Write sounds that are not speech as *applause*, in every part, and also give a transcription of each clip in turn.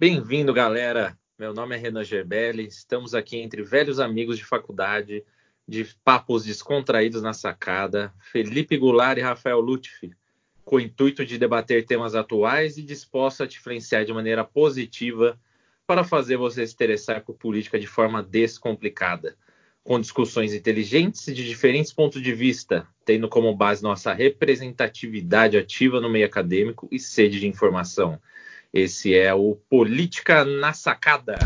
Bem-vindo, galera. Meu nome é Renan Gerbelli. Estamos aqui entre velhos amigos de faculdade, de papos descontraídos na sacada, Felipe Goulart e Rafael Lutfi, com o intuito de debater temas atuais e disposto a te influenciar de maneira positiva para fazer você se interessar por política de forma descomplicada, com discussões inteligentes e de diferentes pontos de vista, tendo como base nossa representatividade ativa no meio acadêmico e sede de informação. Esse é o Política na Sacada.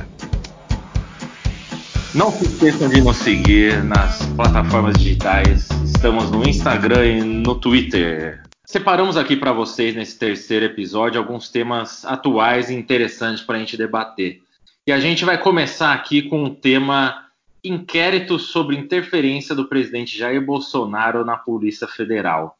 Não se esqueçam de nos seguir nas plataformas digitais. Estamos no Instagram e no Twitter. Separamos aqui para vocês nesse terceiro episódio alguns temas atuais e interessantes para a gente debater. E a gente vai começar aqui com o tema inquérito sobre interferência do presidente Jair Bolsonaro na Polícia Federal.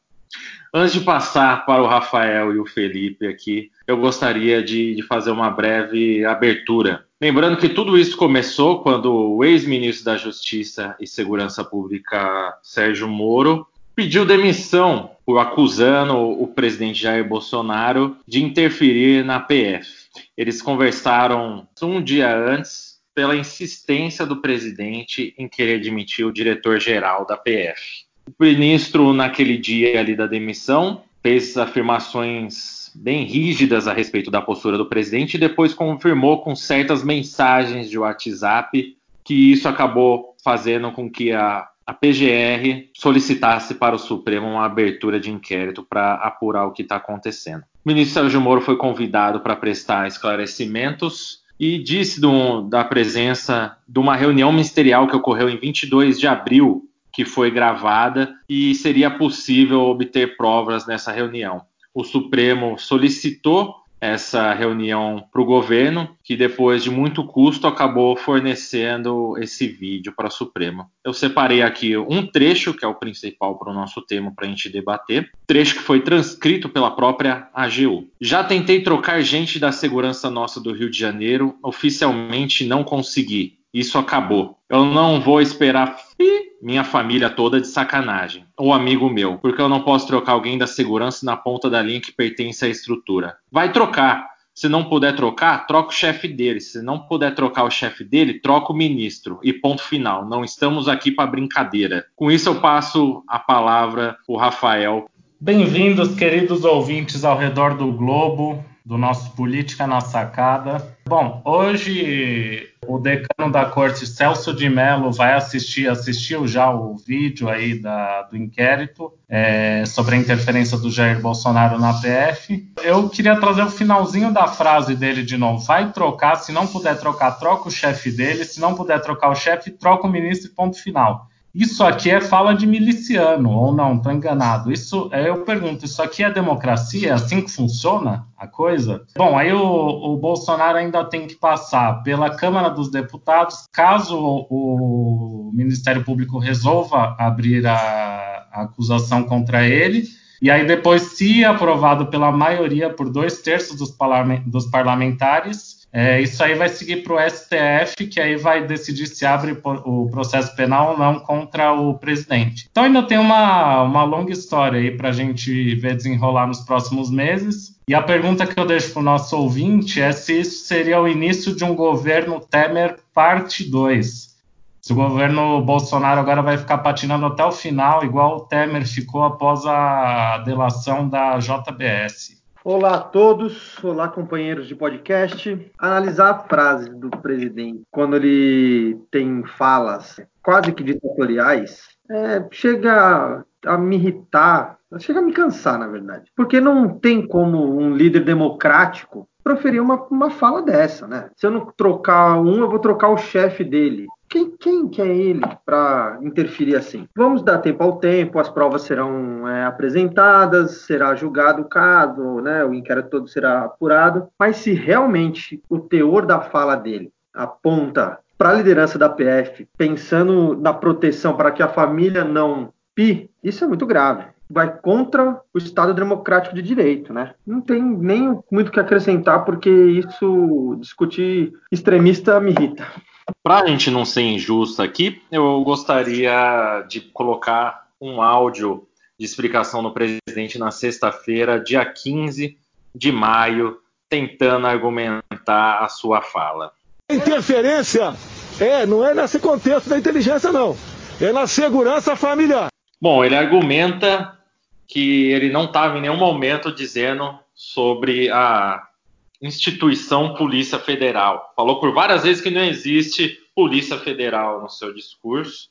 Antes de passar para o Rafael e o Felipe aqui, eu gostaria de, de fazer uma breve abertura. Lembrando que tudo isso começou quando o ex-ministro da Justiça e Segurança Pública, Sérgio Moro, pediu demissão por acusando o presidente Jair Bolsonaro de interferir na PF. Eles conversaram um dia antes pela insistência do presidente em querer demitir o diretor-geral da PF. O ministro, naquele dia ali da demissão, fez afirmações bem rígidas a respeito da postura do presidente e depois confirmou com certas mensagens de WhatsApp que isso acabou fazendo com que a a PGR solicitasse para o Supremo uma abertura de inquérito para apurar o que está acontecendo. O ministro Sérgio Moro foi convidado para prestar esclarecimentos e disse do, da presença de uma reunião ministerial que ocorreu em 22 de abril, que foi gravada e seria possível obter provas nessa reunião. O Supremo solicitou essa reunião para o governo, que depois de muito custo acabou fornecendo esse vídeo para a Suprema. Eu separei aqui um trecho, que é o principal para o nosso tema para a gente debater, trecho que foi transcrito pela própria AGU. Já tentei trocar gente da segurança nossa do Rio de Janeiro, oficialmente não consegui. Isso acabou. Eu não vou esperar minha família toda de sacanagem, ou amigo meu, porque eu não posso trocar alguém da segurança na ponta da linha que pertence à estrutura. Vai trocar. Se não puder trocar, troca o chefe dele. Se não puder trocar o chefe dele, troca o ministro. E ponto final. Não estamos aqui para brincadeira. Com isso, eu passo a palavra o Rafael. Bem-vindos, queridos ouvintes ao redor do globo do nosso Política na Sacada. Bom, hoje o decano da corte, Celso de Mello, vai assistir, assistiu já o vídeo aí da, do inquérito é, sobre a interferência do Jair Bolsonaro na PF. Eu queria trazer o finalzinho da frase dele de novo. Vai trocar, se não puder trocar, troca o chefe dele, se não puder trocar o chefe, troca o ministro e ponto final. Isso aqui é fala de miliciano, ou não? Estou enganado. Isso, eu pergunto, isso aqui é democracia? É assim que funciona a coisa? Bom, aí o, o Bolsonaro ainda tem que passar pela Câmara dos Deputados, caso o, Ministério Público resolva abrir a, a acusação contra ele. E aí, depois, se aprovado pela maioria, por dois terços dos parlamentares, é, isso aí vai seguir para o STF, que aí vai decidir se abre o processo penal ou não contra o presidente. Então ainda tem uma, uma longa história aí para a gente ver desenrolar nos próximos meses. E a pergunta que eu deixo para o nosso ouvinte é se isso seria o início de um governo Temer parte 2. Se o governo Bolsonaro agora vai ficar patinando até o final, igual o Temer ficou após a delação da JBS. Olá a todos, olá companheiros de podcast. Analisar a frase do presidente quando ele tem falas quase que ditatoriais é, chega a me irritar, chega a me cansar, na verdade. Porque não tem como um líder democrático proferir uma, uma fala dessa, né? Se eu não trocar um, eu vou trocar o chefe dele. Quem, quem que é ele para interferir assim? Vamos dar tempo ao tempo, as provas serão é, apresentadas, será julgado o caso, né, o inquérito todo será apurado, mas se realmente o teor da fala dele aponta para a liderança da PF, pensando na proteção para que a família não pi, isso é muito grave vai contra o Estado Democrático de Direito, né? Não tem nem muito o que acrescentar, porque isso, discutir extremista me irrita. Para a gente não ser injusto aqui, eu gostaria de colocar um áudio de explicação do presidente na sexta-feira, dia 15 de maio, tentando argumentar a sua fala. Interferência é, não é nesse contexto da inteligência, não. É na segurança familiar. Bom, ele argumenta que ele não estava em nenhum momento dizendo sobre a instituição Polícia Federal. Falou por várias vezes que não existe Polícia Federal no seu discurso,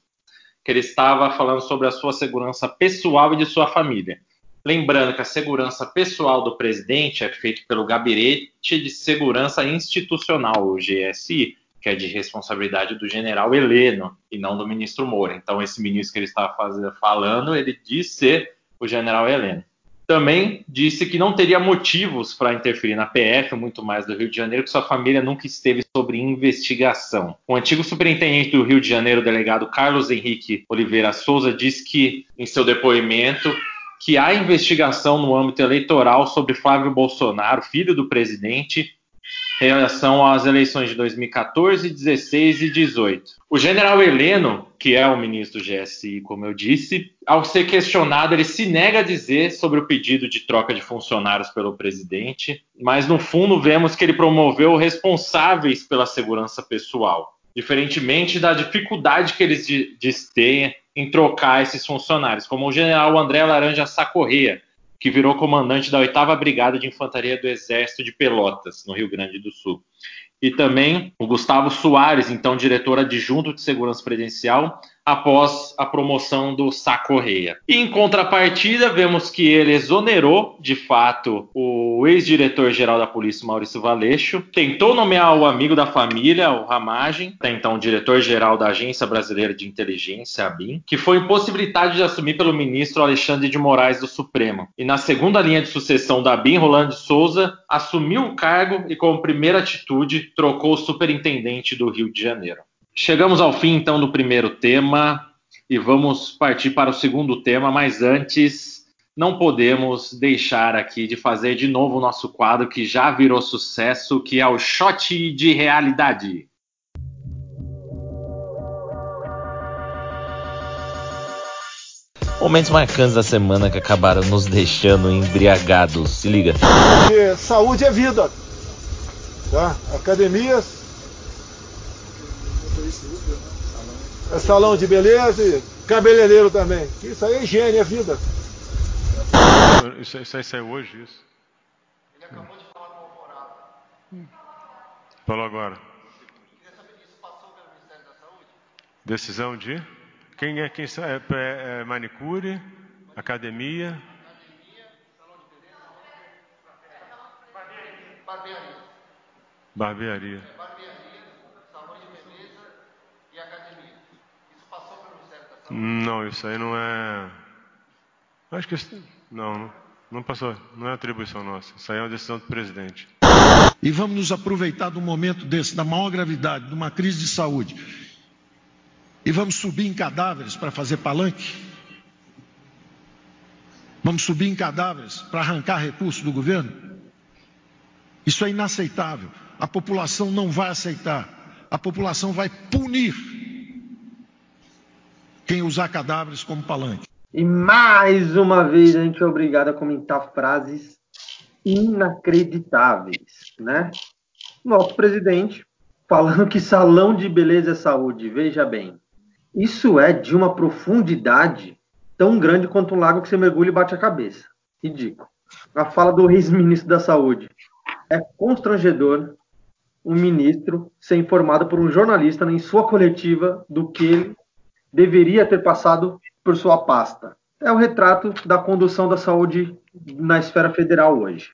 que ele estava falando sobre a sua segurança pessoal e de sua família. Lembrando que a segurança pessoal do presidente é feita pelo Gabinete de Segurança Institucional, o GSI, que é de responsabilidade do general Heleno e não do ministro Moura. Então, esse ministro que ele estava falando, ele diz ser o general Heleno também disse que não teria motivos para interferir na PF, muito mais do Rio de Janeiro, que sua família nunca esteve sob investigação. O antigo superintendente do Rio de Janeiro, delegado Carlos Henrique Oliveira Souza, disse que, em seu depoimento, que há investigação no âmbito eleitoral sobre Flávio Bolsonaro, filho do presidente, em relação às eleições de 2014, 16 e 18. O general Heleno, que é o ministro GSI, como eu disse, ao ser questionado, ele se nega a dizer sobre o pedido de troca de funcionários pelo presidente, mas no fundo vemos que ele promoveu responsáveis pela segurança pessoal, diferentemente da dificuldade que eles diz em trocar esses funcionários, como o general André Laranja Sacorreia, que virou comandante da 8 Brigada de Infantaria do Exército de Pelotas, no Rio Grande do Sul. E também o Gustavo Soares, então diretor adjunto de segurança presidencial, após a promoção do Sá Correia. Em contrapartida, vemos que ele exonerou, de fato, o ex-diretor-geral da polícia, Maurício Valeixo, tentou nomear o amigo da família, o Ramagem, até então diretor-geral da Agência Brasileira de Inteligência, a BIM, que foi impossibilitado de assumir pelo ministro Alexandre de Moraes do Supremo. E na segunda linha de sucessão da BIM, Rolando Souza assumiu o cargo e, como primeira atitude, trocou o superintendente do Rio de Janeiro. Chegamos ao fim então do primeiro tema e vamos partir para o segundo tema, mas antes não podemos deixar aqui de fazer de novo o nosso quadro que já virou sucesso, que é o Shot de Realidade. Momentos marcantes da semana que acabaram nos deixando embriagados. Se liga. Porque saúde é vida. Tá? Academias salão de beleza e cabeleireiro também. Isso aí é higiene, é vida. Isso, isso aí saiu hoje, isso? Ele acabou de falar com o Alvorada. Hum. Falou agora. Queria saber se isso passou pelo Ministério da Saúde? Decisão de? Quem é quem é, é, é manicure, academia. Academia, salão de beleza, barbearia. Barbearia. Não, isso aí não é. Acho que isso... não, não passou. Não é atribuição nossa. Isso aí é uma decisão do presidente. E vamos nos aproveitar do momento desse, da maior gravidade, de uma crise de saúde. E vamos subir em cadáveres para fazer palanque? Vamos subir em cadáveres para arrancar recursos do governo? Isso é inaceitável. A população não vai aceitar. A população vai punir quem usar cadáveres como palanque. E mais uma vez a gente é obrigado a comentar frases inacreditáveis, né? Nosso presidente falando que salão de beleza é saúde, veja bem. Isso é de uma profundidade tão grande quanto um lago que você mergulha e bate a cabeça. Ridículo. A fala do ex-ministro da Saúde. É constrangedor um ministro ser informado por um jornalista em sua coletiva do que ele deveria ter passado por sua pasta. É o retrato da condução da saúde na esfera federal hoje,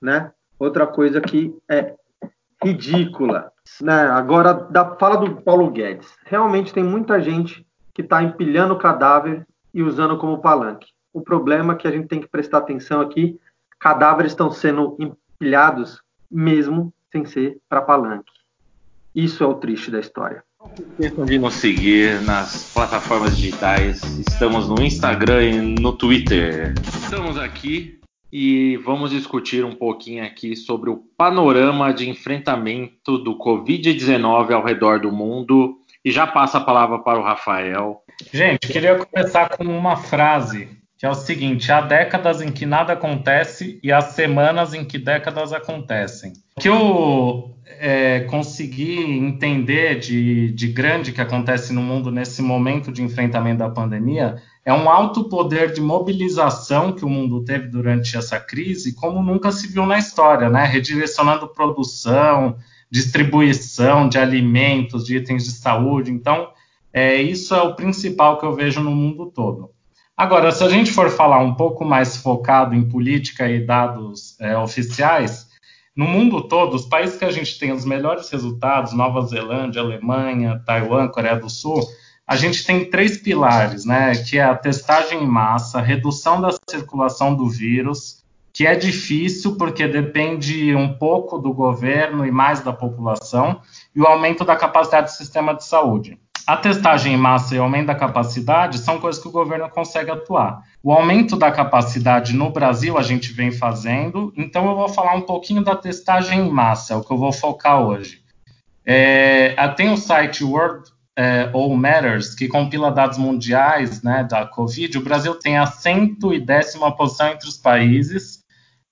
né? Outra coisa que é ridícula, né? Agora, da fala do Paulo Guedes, realmente tem muita gente que está empilhando cadáver e usando como palanque. O problema é que a gente tem que prestar atenção aqui, cadáveres estão sendo empilhados mesmo sem ser para palanque. Isso é o triste da história. Esqueçam de nos seguir nas plataformas digitais. Estamos no Instagram e no Twitter. Estamos aqui e vamos discutir um pouquinho aqui sobre o panorama de enfrentamento do Covid-19 ao redor do mundo. E já passa a palavra para o Rafael. Gente, queria começar com uma frase que é o seguinte: há décadas em que nada acontece e há semanas em que décadas acontecem. O que o é, conseguir entender de, de grande que acontece no mundo nesse momento de enfrentamento da pandemia é um alto poder de mobilização que o mundo teve durante essa crise, como nunca se viu na história, né? Redirecionando produção, distribuição de alimentos, de itens de saúde. Então, é, isso é o principal que eu vejo no mundo todo. Agora, se a gente for falar um pouco mais focado em política e dados é, oficiais, no mundo todo, os países que a gente tem os melhores resultados, Nova Zelândia, Alemanha, Taiwan, Coreia do Sul, a gente tem três pilares, né? Que é a testagem em massa, redução da circulação do vírus, que é difícil porque depende um pouco do governo e mais da população, e o aumento da capacidade do sistema de saúde. A testagem em massa e o aumento da capacidade são coisas que o governo consegue atuar. O aumento da capacidade no Brasil a gente vem fazendo, então eu vou falar um pouquinho da testagem em massa, é o que eu vou focar hoje. É, tem o site World é, All Matters, que compila dados mundiais né, da Covid. O Brasil tem a 110 posição entre os países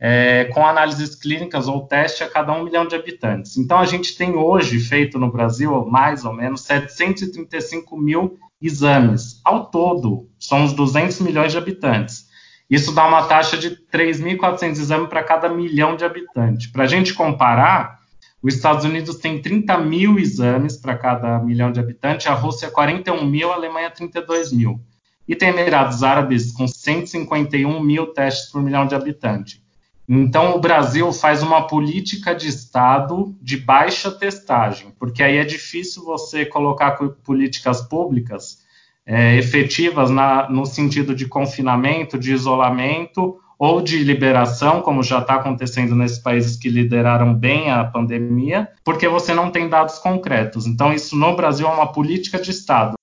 é, com análises clínicas ou teste a cada um milhão de habitantes. Então, a gente tem hoje feito no Brasil, mais ou menos, 735 mil exames. Ao todo, são os 200 milhões de habitantes. Isso dá uma taxa de 3.400 exames para cada milhão de habitantes. Para a gente comparar, os Estados Unidos tem 30 mil exames para cada milhão de habitantes, a Rússia 41 mil, a Alemanha 32 mil. E tem Emirados Árabes com 151 mil testes por milhão de habitantes. Então, o Brasil faz uma política de Estado de baixa testagem, porque aí é difícil você colocar políticas públicas é, efetivas na, no sentido de confinamento, de isolamento ou de liberação, como já está acontecendo nesses países que lideraram bem a pandemia, porque você não tem dados concretos. Então, isso no Brasil é uma política de Estado.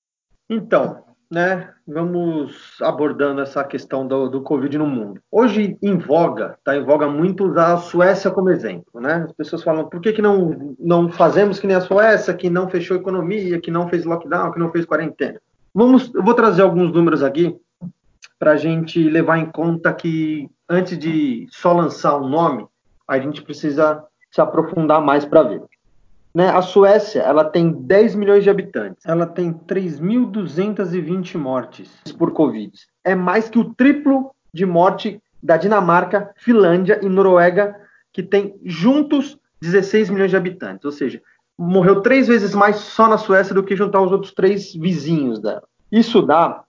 Então, né, vamos abordando essa questão do, do Covid no mundo. Hoje, em voga, está em voga muito usar a Suécia como exemplo. Né? As pessoas falam, por que, que não, não fazemos que nem a Suécia, que não fechou economia, que não fez lockdown, que não fez quarentena? Vamos, eu vou trazer alguns números aqui para a gente levar em conta que antes de só lançar um nome, a gente precisa se aprofundar mais para ver. Né? A Suécia, ela tem 10 milhões de habitantes. Ela tem 3.220 mortes por Covid. É mais que o triplo de morte da Dinamarca, Finlândia e Noruega, que tem juntos 16 milhões de habitantes. Ou seja, morreu três vezes mais só na Suécia do que juntar os outros três vizinhos dela. Isso dá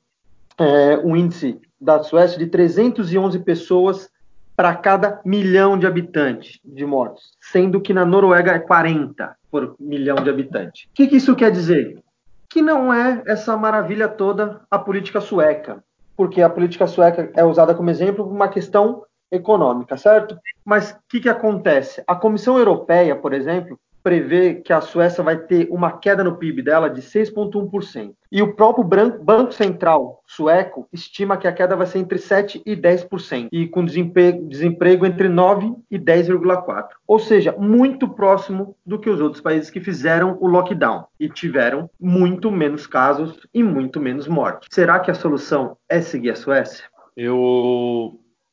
é, um índice da Suécia de 311 pessoas para cada milhão de habitantes de mortos, sendo que na Noruega é 40 por milhão de habitantes. O que, que isso quer dizer? Que não é essa maravilha toda a política sueca, porque a política sueca é usada como exemplo por uma questão econômica, certo? Mas o que, que acontece? A Comissão Europeia, por exemplo, prevê que a Suécia vai ter uma queda no PIB dela de 6,1%. E o próprio Banco Central sueco estima que a queda vai ser entre 7% e 10%, e com desemprego, desemprego entre 9% e 10,4%. Ou seja, muito próximo do que os outros países que fizeram o lockdown e tiveram muito menos casos e muito menos mortes. Será que a solução é seguir a Suécia? Eu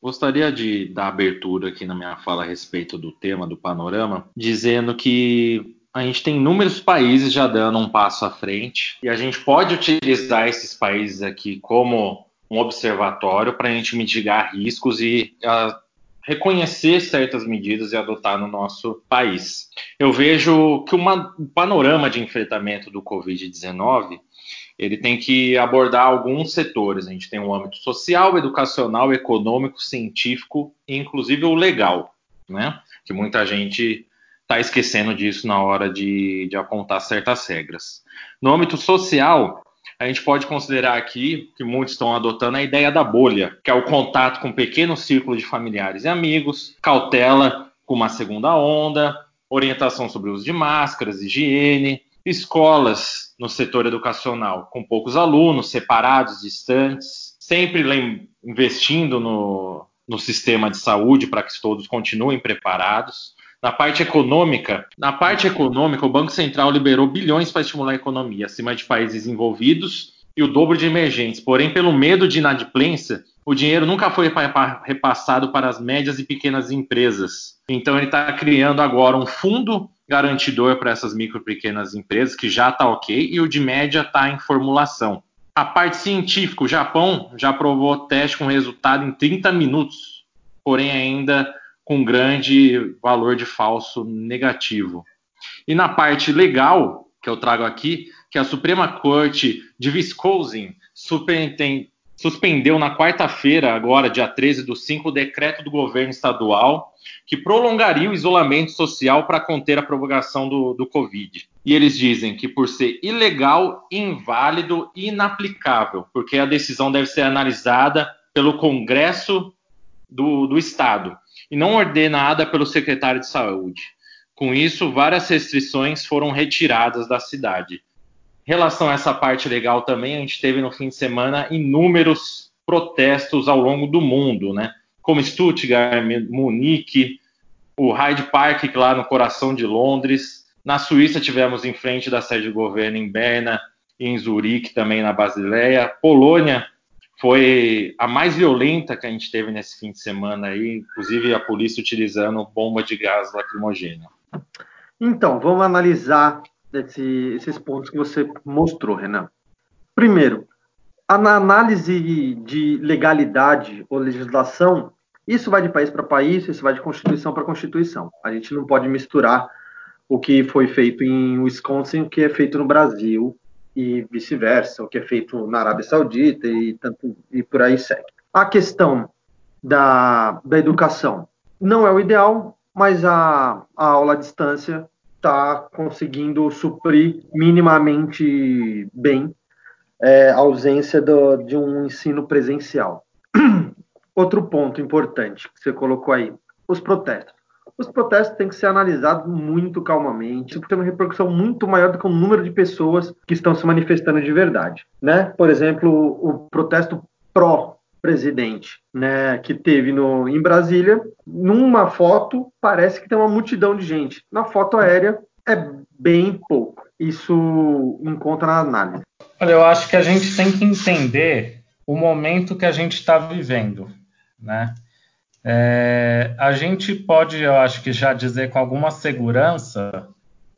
Gostaria de dar abertura aqui na minha fala a respeito do tema do panorama, dizendo que a gente tem inúmeros países já dando um passo à frente e a gente pode utilizar esses países aqui como um observatório para a gente mitigar riscos e uh, reconhecer certas medidas e adotar no nosso país. Eu vejo que uma, um panorama de enfrentamento do Covid-19 ele tem que abordar alguns setores. A gente tem o âmbito social, educacional, econômico, científico e inclusive o legal, né? Que muita gente está esquecendo disso na hora de, de apontar certas regras. No âmbito social, a gente pode considerar aqui que muitos estão adotando a ideia da bolha, que é o contato com um pequeno círculo de familiares e amigos, cautela com uma segunda onda, orientação sobre o uso de máscaras, higiene, escolas no setor educacional com poucos alunos, separados, distantes, sempre investindo no, no sistema de saúde para que todos continuem preparados. Na parte econômica, na parte econômica, o Banco Central liberou bilhões para estimular a economia acima de países envolvidos e o dobro de emergentes. Porém, pelo medo de inadimplência, o dinheiro nunca foi repassado para as médias e pequenas empresas. Então, ele está criando agora um fundo garantidor para essas micro e pequenas empresas, que já está ok, e o de média está em formulação. A parte científica, o Japão já aprovou teste com resultado em 30 minutos, porém ainda com grande valor de falso negativo. E na parte legal, que eu trago aqui, que a Suprema Corte de Wisconsin suspendeu na quarta-feira, agora, dia 13 do 5, o decreto do governo estadual que prolongaria o isolamento social para conter a propagação do, do Covid. E eles dizem que por ser ilegal, inválido e inaplicável, porque a decisão deve ser analisada pelo Congresso do, do Estado e não ordenada pelo secretário de Saúde. Com isso, várias restrições foram retiradas da cidade. Relação a essa parte legal também, a gente teve no fim de semana inúmeros protestos ao longo do mundo, né? como Stuttgart, Munique, o Hyde Park, lá no coração de Londres. Na Suíça tivemos em frente da sede do governo em Berna e em Zurique, também na Basileia. Polônia foi a mais violenta que a gente teve nesse fim de semana aí, inclusive a polícia utilizando bomba de gás lacrimogêneo. Então, vamos analisar esse, esses pontos que você mostrou, Renan. Primeiro, na análise de legalidade ou legislação, isso vai de país para país, isso vai de constituição para constituição. A gente não pode misturar o que foi feito em Wisconsin o que é feito no Brasil e vice-versa, o que é feito na Arábia Saudita e tanto e por aí segue. A questão da, da educação não é o ideal, mas a, a aula à distância está conseguindo suprir minimamente bem é, a ausência do, de um ensino presencial. *clears throat* Outro ponto importante que você colocou aí, os protestos. Os protestos têm que ser analisados muito calmamente, porque tem uma repercussão muito maior do que o número de pessoas que estão se manifestando de verdade, né? Por exemplo, o protesto pró presidente, né, que teve no, em Brasília, numa foto parece que tem uma multidão de gente. Na foto aérea é bem pouco. Isso encontra na análise. Olha, eu acho que a gente tem que entender o momento que a gente está vivendo né? É, a gente pode, eu acho que já dizer com alguma segurança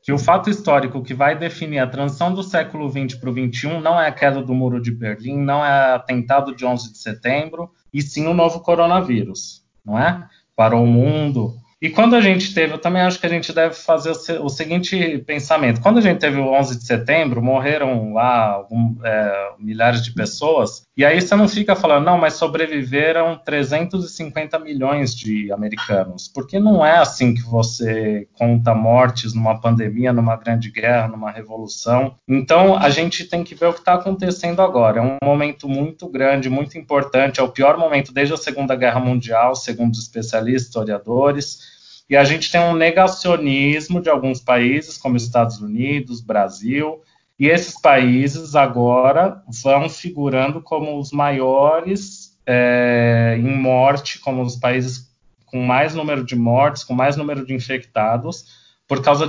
que o fato histórico que vai definir a transição do século XX para o XXI não é a queda do Muro de Berlim, não é atentado de 11 de setembro, e sim o novo coronavírus, não é? Parou o mundo, e quando a gente teve, eu também acho que a gente deve fazer o, seguinte pensamento: quando a gente teve o 11 de setembro, morreram lá algum, é, milhares de pessoas, e aí você não fica falando, não, mas sobreviveram 350 milhões de americanos, porque não é assim que você conta mortes numa pandemia, numa grande guerra, numa revolução. Então a gente tem que ver o que está acontecendo agora. É um momento muito grande, muito importante, é o pior momento desde a Segunda Guerra Mundial, segundo os especialistas, historiadores. E a gente tem um negacionismo de alguns países, como Estados Unidos, Brasil, e esses países agora vão figurando como os maiores é, em morte, como os países com mais número de mortes, com mais número de infectados, por causa,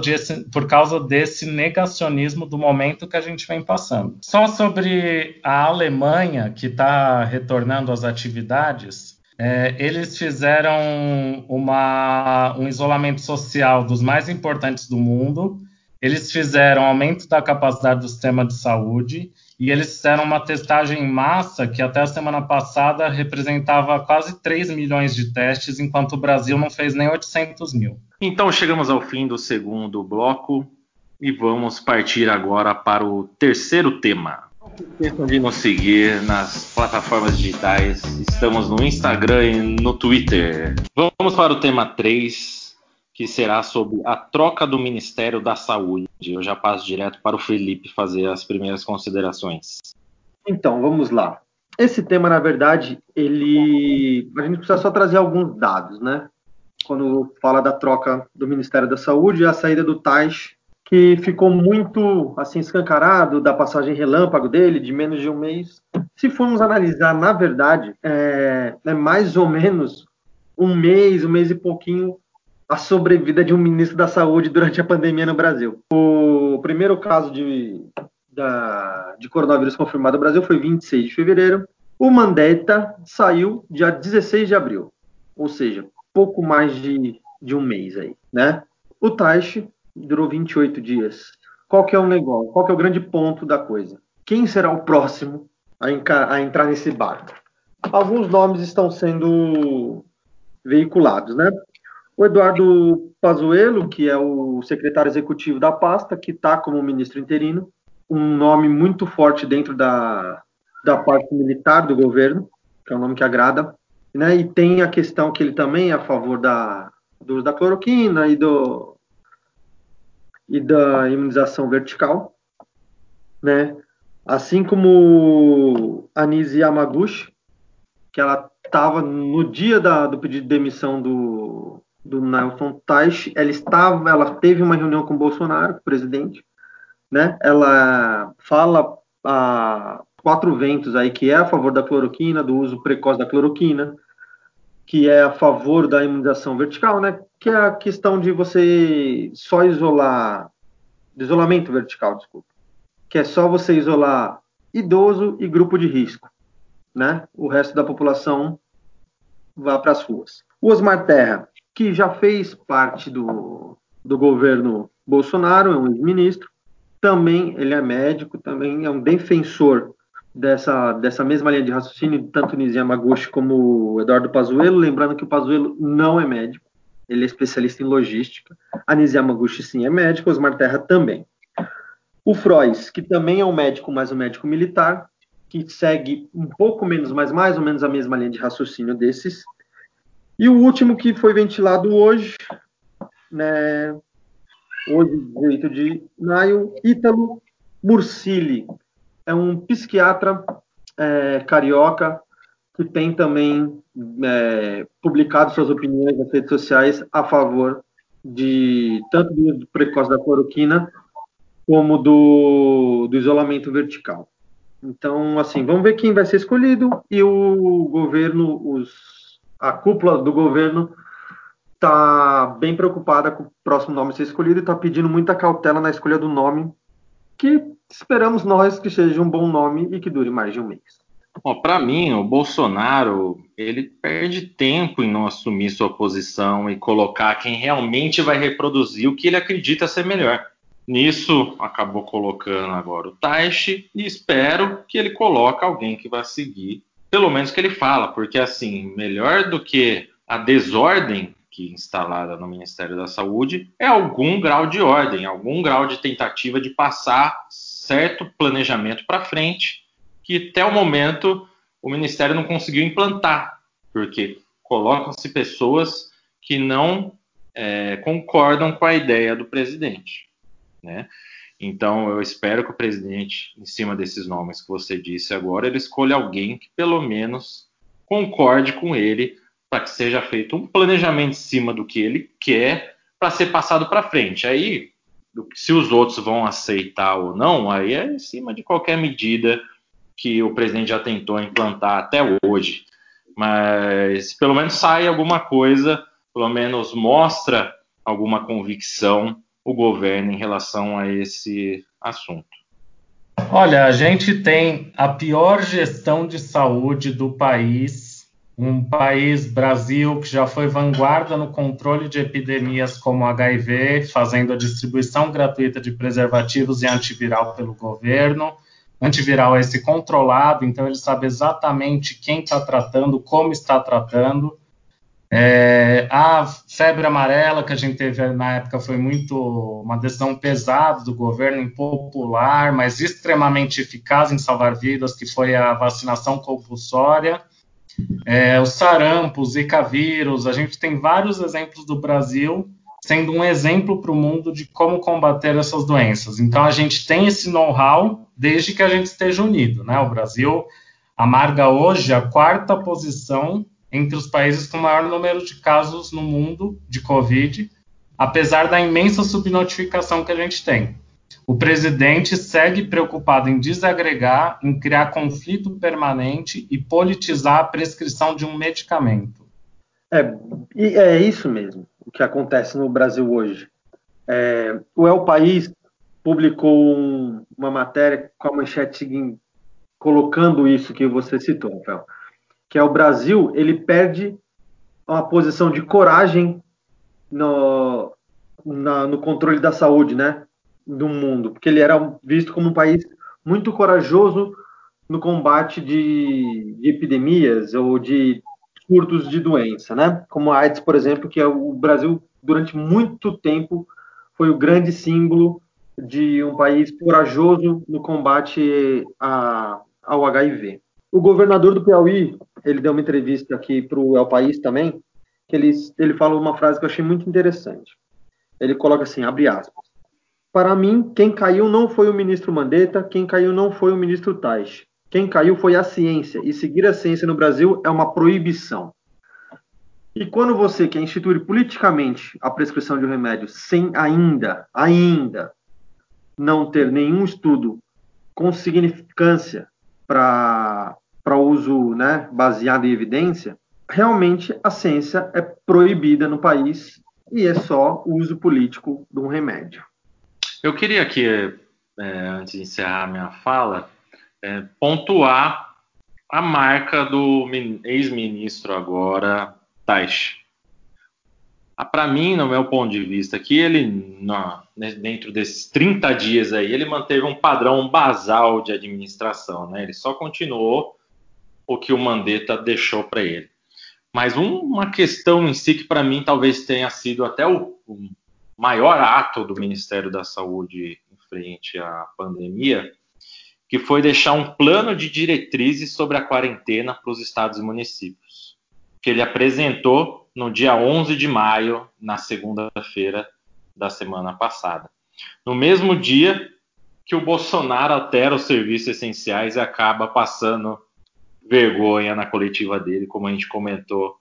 por causa desse negacionismo do momento que a gente vem passando. Só sobre a Alemanha, que está retornando às atividades, é, eles fizeram uma, um isolamento social dos mais importantes do mundo, eles fizeram aumento da capacidade do sistema de saúde. E eles fizeram uma testagem em massa que até a semana passada representava quase 3 milhões de testes, enquanto o Brasil não fez nem 800 mil. Então chegamos ao fim do segundo bloco e vamos partir agora para o terceiro tema esqueçam de nos seguir nas plataformas digitais. Estamos no Instagram e no Twitter. Vamos para o tema 3, que será sobre a troca do Ministério da Saúde. Eu já passo direto para o Felipe fazer as primeiras considerações. Então, vamos lá. Esse tema, na verdade, ele. A gente precisa só trazer alguns dados, né? Quando fala da troca do Ministério da Saúde e a saída do Tais que ficou muito assim escancarado da passagem relâmpago dele de menos de um mês. Se formos analisar, na verdade, é, é mais ou menos um mês, um mês e pouquinho a sobrevida de um ministro da Saúde durante a pandemia no Brasil. O primeiro caso de, da, de coronavírus confirmado no Brasil foi 26 de fevereiro. O Mandetta saiu dia 16 de abril, ou seja, pouco mais de, de um mês aí, né? O Taishi durou 28 dias. Qual que é o negócio? Qual que é o grande ponto da coisa? Quem será o próximo a, a entrar nesse barco? Alguns nomes estão sendo veiculados, né? O Eduardo Pazuello, que é o secretário executivo da pasta, que está como ministro interino, um nome muito forte dentro da, da parte militar do governo, que é um nome que agrada, né? E tem a questão que ele também é a favor da, do, da cloroquina e, do, e da imunização vertical, né? Assim como a Nise Yamaguchi, que ela estava no dia da, do pedido de demissão do, do Nelson Teich, ela estava, ela teve uma reunião com o Bolsonaro, o presidente, né? Ela fala a quatro ventos aí que é a favor da cloroquina, do uso precoce da cloroquina, que é a favor da imunização vertical, né? Que é a questão de você só isolar, de isolamento vertical, desculpa, que é só você isolar idoso e grupo de risco, né? O resto da população vá para as ruas. O Osmar Terra, que já fez parte do, do governo Bolsonaro, é um ex-ministro, também ele é médico, também é um defensor dessa, dessa mesma linha de raciocínio, tanto Nizia Yamaguchi como Eduardo Pazuello, lembrando que o Pazuello não é médico, ele é especialista em logística. A Nizia Yamaguchi sim é médico, Osmar Terra também. O Frois, que também é um médico, mas um médico militar, que segue um pouco menos, mas mais ou menos a mesma linha de raciocínio desses, e o último que foi ventilado hoje, né, hoje, 18 de maio, Ítalo Mursili. É um psiquiatra é, carioca que tem também é, publicado suas opiniões nas redes sociais a favor de tanto do precoce da cloroquina como do, do isolamento vertical. Então, assim, vamos ver quem vai ser escolhido e o governo, os a cúpula do governo está bem preocupada com o próximo nome ser escolhido e está pedindo muita cautela na escolha do nome, que esperamos nós que seja um bom nome e que dure mais de um mês. Para mim, o Bolsonaro ele perde tempo em não assumir sua posição e colocar quem realmente vai reproduzir o que ele acredita ser melhor. Nisso, acabou colocando agora o Taishi e espero que ele coloque alguém que vai seguir pelo menos que ele fala, porque assim, melhor do que a desordem que instalada no Ministério da Saúde é algum grau de ordem, algum grau de tentativa de passar certo planejamento para frente, que até o momento o Ministério não conseguiu implantar, porque colocam-se pessoas que não é, concordam com a ideia do presidente, né? Então, eu espero que o presidente, em cima desses nomes que você disse agora, ele escolha alguém que pelo menos concorde com ele para que seja feito um planejamento em cima do que ele quer para ser passado para frente. Aí, se os outros vão aceitar ou não, aí é em cima de qualquer medida que o presidente já tentou implantar até hoje. Mas pelo menos sai alguma coisa, pelo menos mostra alguma convicção o governo em relação a esse assunto? Olha, a gente tem a pior gestão de saúde do país, um país, Brasil, que já foi vanguarda no controle de epidemias como HIV, fazendo a distribuição gratuita de preservativos e antiviral pelo governo. Antiviral é esse controlado, então ele sabe exatamente quem está tratando, como está tratando. É, a febre amarela que a gente teve na época foi muito uma decisão pesada do governo, impopular, mas extremamente eficaz em salvar vidas, que foi a vacinação compulsória. É, o sarampo, o zika vírus, a gente tem vários exemplos do Brasil sendo um exemplo para o mundo de como combater essas doenças. Então a gente tem esse know-how desde que a gente esteja unido, né? O Brasil amarga hoje a quarta posição entre os países com maior número de casos no mundo de Covid, apesar da imensa subnotificação que a gente tem. O presidente segue preocupado em desagregar, em criar conflito permanente e politizar a prescrição de um medicamento. É, é isso mesmo o que acontece no Brasil hoje. É, o El País publicou um, uma matéria com a manchete colocando isso que você citou, Rafael que é o Brasil, ele perde uma posição de coragem no, na, no controle da saúde, né, do mundo, porque ele era visto como um país muito corajoso no combate de, de epidemias ou de surtos de doença, né? Como a AIDS, por exemplo, que é o Brasil durante muito tempo foi o grande símbolo de um país corajoso no combate a, ao HIV. O governador do Piauí, ele deu uma entrevista aqui para o El País também, que ele, ele falou uma frase que eu achei muito interessante. Ele coloca assim, abre aspas, para mim, quem caiu não foi o ministro Mandetta, quem caiu não foi o ministro Tais. Quem caiu foi a ciência, e seguir a ciência no Brasil é uma proibição. E quando você quer instituir politicamente a prescrição de um remédio sem ainda, ainda não ter nenhum estudo com significância para uso né, baseado em evidência, realmente a ciência é proibida no país e é só o uso político de um remédio. Eu queria aqui, é, antes de encerrar minha fala, é, pontuar a marca do ex-ministro agora, Taish. Ah, Para mim, no meu ponto de vista, que ele, no, dentro desses 30 dias aí, ele manteve um padrão basal de administração, né? Ele só continuou o que o Mandetta deixou para ele. Mas um, uma questão em si que para mim talvez tenha sido até o, o maior ato do Ministério da Saúde em frente à pandemia, que foi deixar um plano de diretrizes sobre a quarentena para os estados e municípios, que ele apresentou no dia 11 de maio, na segunda-feira da semana passada. No mesmo dia que o Bolsonaro altera os serviços essenciais e acaba passando vergonha na coletiva dele, como a gente comentou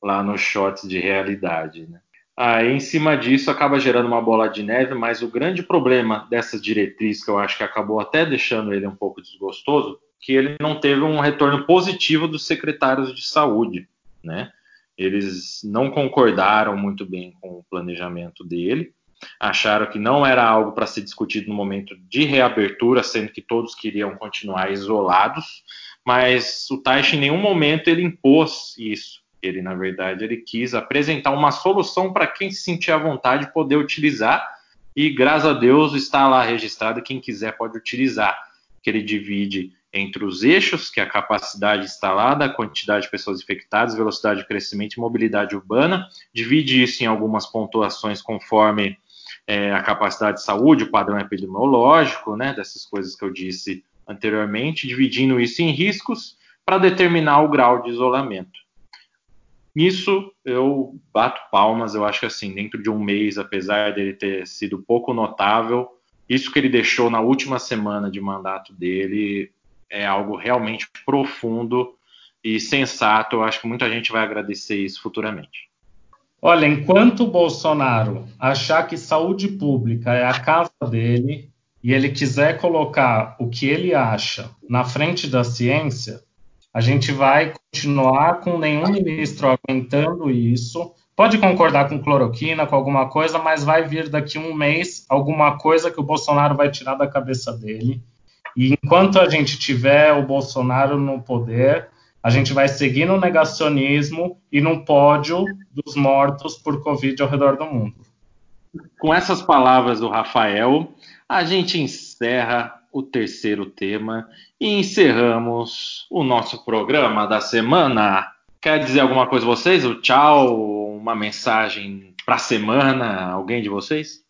lá nos shots de realidade. Né? Aí, em cima disso, acaba gerando uma bola de neve, mas o grande problema dessa diretriz, que eu acho que acabou até deixando ele um pouco desgostoso, que ele não teve um retorno positivo dos secretários de saúde, né? Eles não concordaram muito bem com o planejamento dele, acharam que não era algo para ser discutido no momento de reabertura, sendo que todos queriam continuar isolados, mas o Taish em nenhum momento ele impôs isso. Ele, na verdade, ele quis apresentar uma solução para quem se sentir à vontade poder utilizar e, graças a Deus, está lá registrado quem quiser pode utilizar, que ele divide entre os eixos, que é a capacidade instalada, a quantidade de pessoas infectadas, velocidade de crescimento e mobilidade urbana, divide isso em algumas pontuações conforme é, a capacidade de saúde, o padrão epidemiológico, né, dessas coisas que eu disse anteriormente, dividindo isso em riscos para determinar o grau de isolamento. Nisso eu bato palmas, eu acho que assim, dentro de um mês, apesar dele ter sido pouco notável, isso que ele deixou na última semana de mandato dele é algo realmente profundo e sensato. Eu acho que muita gente vai agradecer isso futuramente. Olha, enquanto o Bolsonaro achar que saúde pública é a casa dele e ele quiser colocar o que ele acha na frente da ciência, a gente vai continuar com nenhum ministro aguentando isso. Pode concordar com cloroquina, com alguma coisa, mas vai vir daqui um mês alguma coisa que o Bolsonaro vai tirar da cabeça dele. E enquanto a gente tiver o Bolsonaro no poder, a gente vai seguir no negacionismo e no pódio dos mortos por Covid ao redor do mundo. Com essas palavras do Rafael, a gente encerra o terceiro tema e encerramos o nosso programa da semana. Quer dizer alguma coisa vocês? O tchau, uma mensagem para a semana, alguém de vocês?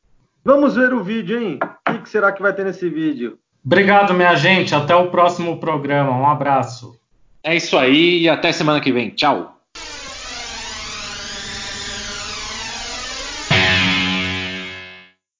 Vamos ver o vídeo, hein? O que será que vai ter nesse vídeo? Obrigado, minha gente. Até o próximo programa. Um abraço. É isso aí e até semana que vem. Tchau.